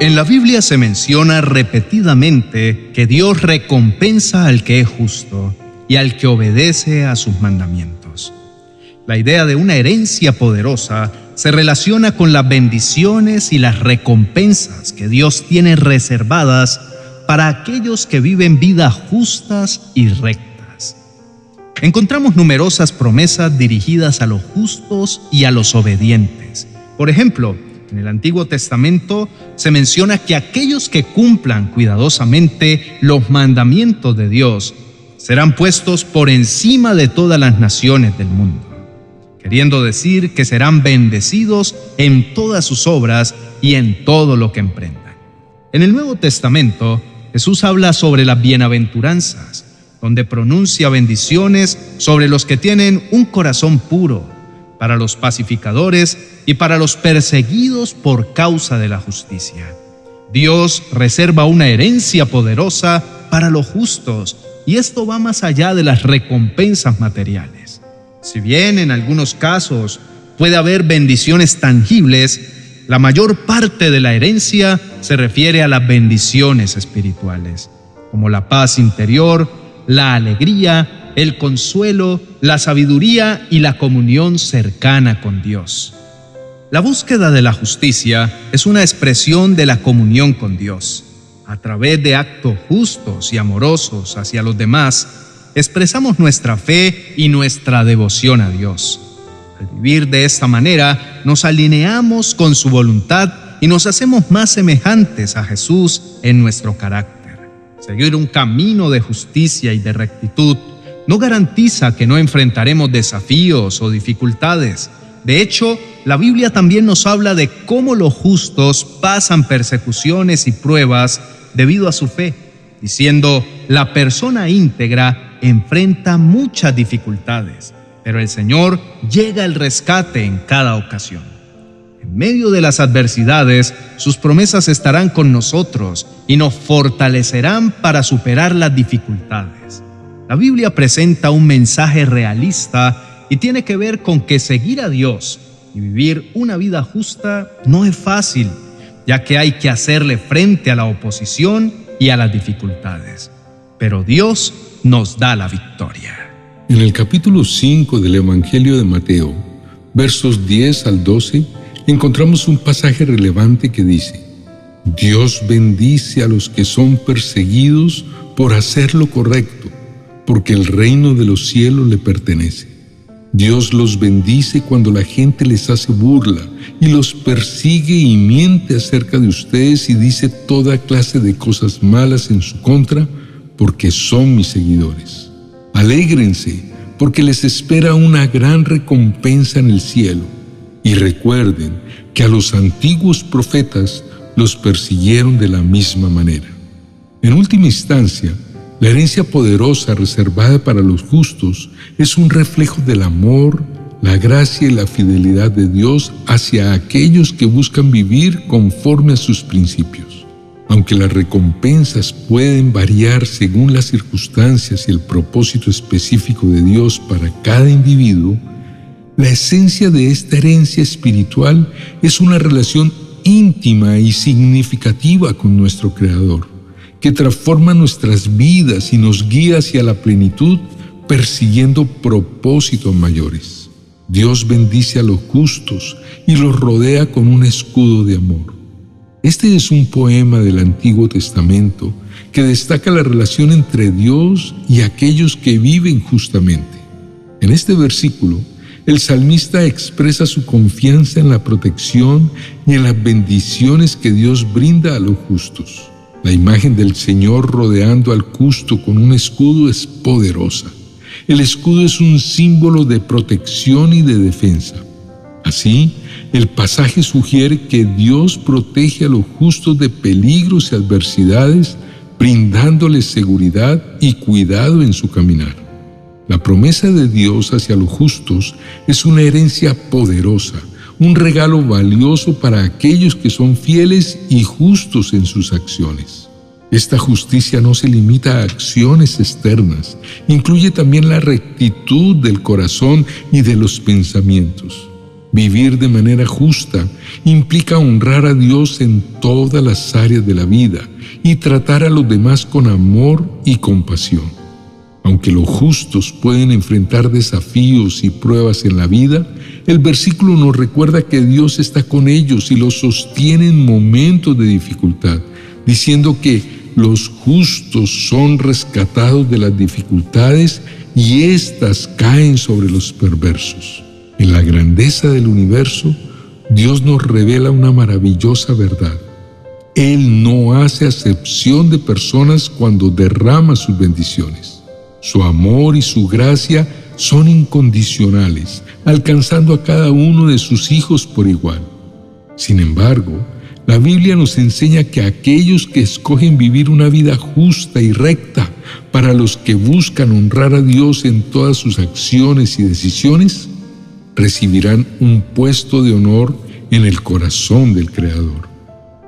En la Biblia se menciona repetidamente que Dios recompensa al que es justo y al que obedece a sus mandamientos. La idea de una herencia poderosa se relaciona con las bendiciones y las recompensas que Dios tiene reservadas para aquellos que viven vidas justas y rectas. Encontramos numerosas promesas dirigidas a los justos y a los obedientes. Por ejemplo, en el Antiguo Testamento se menciona que aquellos que cumplan cuidadosamente los mandamientos de Dios serán puestos por encima de todas las naciones del mundo, queriendo decir que serán bendecidos en todas sus obras y en todo lo que emprendan. En el Nuevo Testamento, Jesús habla sobre las bienaventuranzas, donde pronuncia bendiciones sobre los que tienen un corazón puro, para los pacificadores y para los perseguidos por causa de la justicia. Dios reserva una herencia poderosa para los justos y esto va más allá de las recompensas materiales. Si bien en algunos casos puede haber bendiciones tangibles, la mayor parte de la herencia se refiere a las bendiciones espirituales, como la paz interior, la alegría, el consuelo, la sabiduría y la comunión cercana con Dios. La búsqueda de la justicia es una expresión de la comunión con Dios a través de actos justos y amorosos hacia los demás, expresamos nuestra fe y nuestra devoción a Dios. Al vivir de esta manera, nos alineamos con su voluntad y nos hacemos más semejantes a Jesús en nuestro carácter. Seguir un camino de justicia y de rectitud no garantiza que no enfrentaremos desafíos o dificultades. De hecho, la Biblia también nos habla de cómo los justos pasan persecuciones y pruebas debido a su fe, diciendo, la persona íntegra enfrenta muchas dificultades, pero el Señor llega al rescate en cada ocasión. En medio de las adversidades, sus promesas estarán con nosotros y nos fortalecerán para superar las dificultades. La Biblia presenta un mensaje realista y tiene que ver con que seguir a Dios y vivir una vida justa no es fácil ya que hay que hacerle frente a la oposición y a las dificultades. Pero Dios nos da la victoria. En el capítulo 5 del Evangelio de Mateo, versos 10 al 12, encontramos un pasaje relevante que dice, Dios bendice a los que son perseguidos por hacer lo correcto, porque el reino de los cielos le pertenece. Dios los bendice cuando la gente les hace burla y los persigue y miente acerca de ustedes y dice toda clase de cosas malas en su contra porque son mis seguidores. Alégrense porque les espera una gran recompensa en el cielo. Y recuerden que a los antiguos profetas los persiguieron de la misma manera. En última instancia, la herencia poderosa reservada para los justos es un reflejo del amor, la gracia y la fidelidad de Dios hacia aquellos que buscan vivir conforme a sus principios. Aunque las recompensas pueden variar según las circunstancias y el propósito específico de Dios para cada individuo, la esencia de esta herencia espiritual es una relación íntima y significativa con nuestro Creador que transforma nuestras vidas y nos guía hacia la plenitud persiguiendo propósitos mayores. Dios bendice a los justos y los rodea con un escudo de amor. Este es un poema del Antiguo Testamento que destaca la relación entre Dios y aquellos que viven justamente. En este versículo, el salmista expresa su confianza en la protección y en las bendiciones que Dios brinda a los justos. La imagen del Señor rodeando al justo con un escudo es poderosa. El escudo es un símbolo de protección y de defensa. Así, el pasaje sugiere que Dios protege a los justos de peligros y adversidades, brindándoles seguridad y cuidado en su caminar. La promesa de Dios hacia los justos es una herencia poderosa, un regalo valioso para aquellos que son fieles y justos en sus acciones. Esta justicia no se limita a acciones externas, incluye también la rectitud del corazón y de los pensamientos. Vivir de manera justa implica honrar a Dios en todas las áreas de la vida y tratar a los demás con amor y compasión. Aunque los justos pueden enfrentar desafíos y pruebas en la vida, el versículo nos recuerda que Dios está con ellos y los sostiene en momentos de dificultad, diciendo que los justos son rescatados de las dificultades y éstas caen sobre los perversos. En la grandeza del universo, Dios nos revela una maravillosa verdad. Él no hace acepción de personas cuando derrama sus bendiciones. Su amor y su gracia son incondicionales, alcanzando a cada uno de sus hijos por igual. Sin embargo, la Biblia nos enseña que aquellos que escogen vivir una vida justa y recta, para los que buscan honrar a Dios en todas sus acciones y decisiones, recibirán un puesto de honor en el corazón del Creador.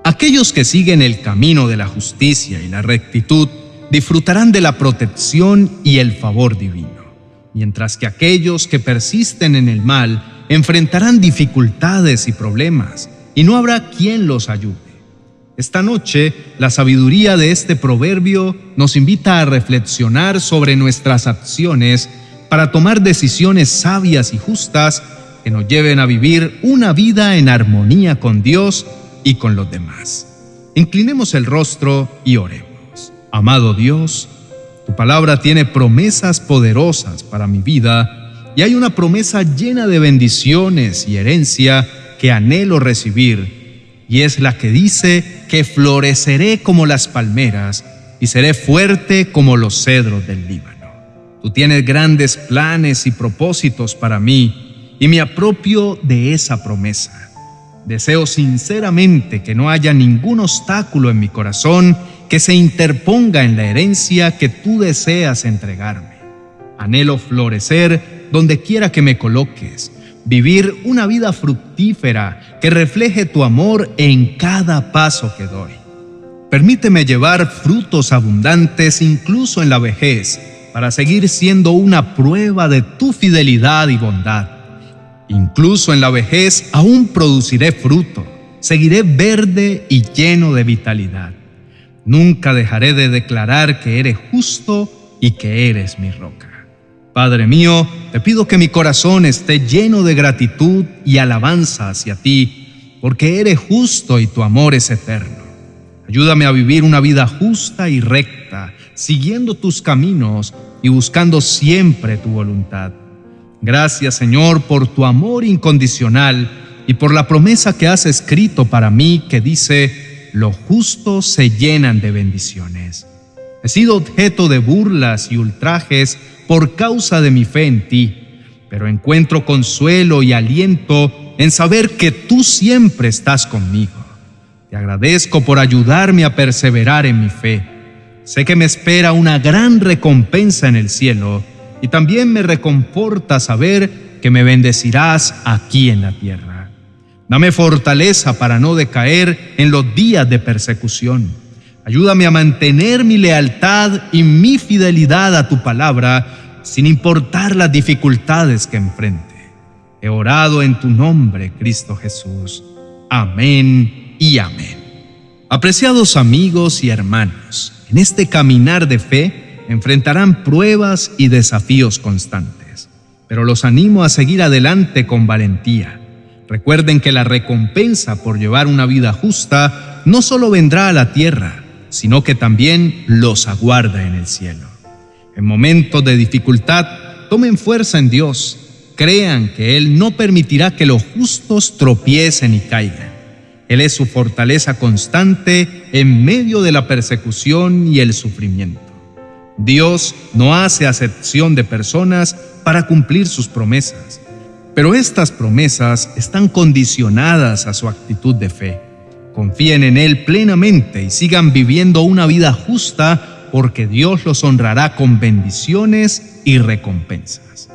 Aquellos que siguen el camino de la justicia y la rectitud disfrutarán de la protección y el favor divino, mientras que aquellos que persisten en el mal enfrentarán dificultades y problemas, y no habrá quien los ayude. Esta noche, la sabiduría de este proverbio nos invita a reflexionar sobre nuestras acciones para tomar decisiones sabias y justas que nos lleven a vivir una vida en armonía con Dios y con los demás. Inclinemos el rostro y oremos. Amado Dios, tu palabra tiene promesas poderosas para mi vida y hay una promesa llena de bendiciones y herencia que anhelo recibir y es la que dice que floreceré como las palmeras y seré fuerte como los cedros del Líbano. Tú tienes grandes planes y propósitos para mí y me apropio de esa promesa. Deseo sinceramente que no haya ningún obstáculo en mi corazón que se interponga en la herencia que tú deseas entregarme. Anhelo florecer donde quiera que me coloques, vivir una vida fructífera que refleje tu amor en cada paso que doy. Permíteme llevar frutos abundantes incluso en la vejez para seguir siendo una prueba de tu fidelidad y bondad. Incluso en la vejez aún produciré fruto, seguiré verde y lleno de vitalidad. Nunca dejaré de declarar que eres justo y que eres mi roca. Padre mío, te pido que mi corazón esté lleno de gratitud y alabanza hacia ti, porque eres justo y tu amor es eterno. Ayúdame a vivir una vida justa y recta, siguiendo tus caminos y buscando siempre tu voluntad. Gracias Señor por tu amor incondicional y por la promesa que has escrito para mí que dice, los justos se llenan de bendiciones. He sido objeto de burlas y ultrajes por causa de mi fe en ti, pero encuentro consuelo y aliento en saber que tú siempre estás conmigo. Te agradezco por ayudarme a perseverar en mi fe. Sé que me espera una gran recompensa en el cielo y también me reconforta saber que me bendecirás aquí en la tierra. Dame fortaleza para no decaer en los días de persecución. Ayúdame a mantener mi lealtad y mi fidelidad a tu palabra sin importar las dificultades que enfrente. He orado en tu nombre, Cristo Jesús. Amén y amén. Apreciados amigos y hermanos, en este caminar de fe enfrentarán pruebas y desafíos constantes, pero los animo a seguir adelante con valentía. Recuerden que la recompensa por llevar una vida justa no solo vendrá a la tierra, sino que también los aguarda en el cielo. En momentos de dificultad, tomen fuerza en Dios, crean que Él no permitirá que los justos tropiecen y caigan. Él es su fortaleza constante en medio de la persecución y el sufrimiento. Dios no hace acepción de personas para cumplir sus promesas, pero estas promesas están condicionadas a su actitud de fe. Confíen en Él plenamente y sigan viviendo una vida justa porque Dios los honrará con bendiciones y recompensas.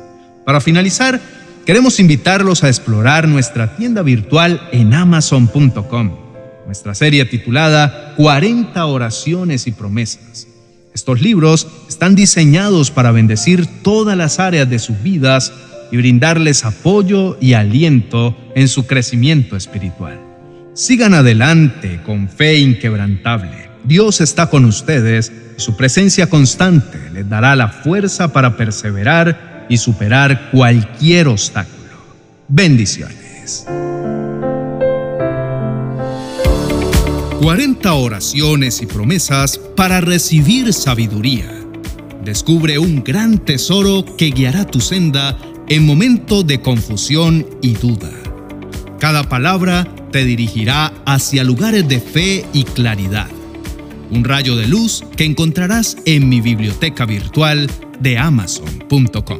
Para finalizar, Queremos invitarlos a explorar nuestra tienda virtual en amazon.com, nuestra serie titulada 40 oraciones y promesas. Estos libros están diseñados para bendecir todas las áreas de sus vidas y brindarles apoyo y aliento en su crecimiento espiritual. Sigan adelante con fe inquebrantable. Dios está con ustedes y su presencia constante les dará la fuerza para perseverar y superar cualquier obstáculo. Bendiciones. 40 oraciones y promesas para recibir sabiduría. Descubre un gran tesoro que guiará tu senda en momentos de confusión y duda. Cada palabra te dirigirá hacia lugares de fe y claridad. Un rayo de luz que encontrarás en mi biblioteca virtual de amazon.com.